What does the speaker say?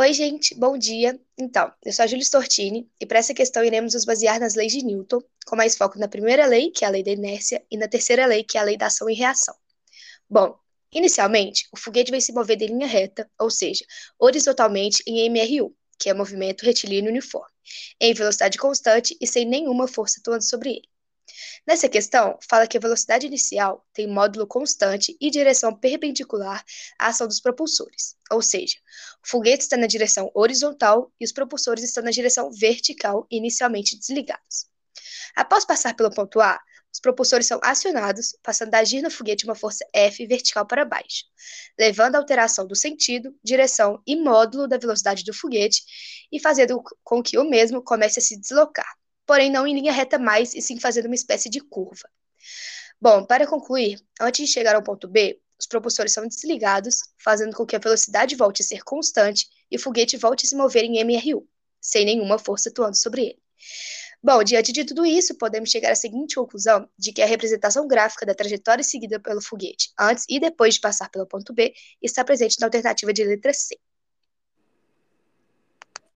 Oi, gente, bom dia. Então, eu sou a Júlia Stortini e para essa questão iremos nos basear nas leis de Newton, com mais foco na primeira lei, que é a lei da inércia, e na terceira lei, que é a lei da ação e reação. Bom, inicialmente, o foguete vai se mover de linha reta, ou seja, horizontalmente em MRU, que é movimento retilíneo uniforme, em velocidade constante e sem nenhuma força atuando sobre ele. Nessa questão, fala que a velocidade inicial tem módulo constante e direção perpendicular à ação dos propulsores, ou seja, o foguete está na direção horizontal e os propulsores estão na direção vertical, inicialmente desligados. Após passar pelo ponto A, os propulsores são acionados, passando a agir no foguete uma força F vertical para baixo, levando à alteração do sentido, direção e módulo da velocidade do foguete e fazendo com que o mesmo comece a se deslocar, porém não em linha reta mais, e sim fazendo uma espécie de curva. Bom, para concluir, antes de chegar ao ponto B, os propulsores são desligados, fazendo com que a velocidade volte a ser constante e o foguete volte a se mover em MRU, sem nenhuma força atuando sobre ele. Bom, diante de tudo isso, podemos chegar à seguinte conclusão de que a representação gráfica da trajetória seguida pelo foguete, antes e depois de passar pelo ponto B, está presente na alternativa de letra C.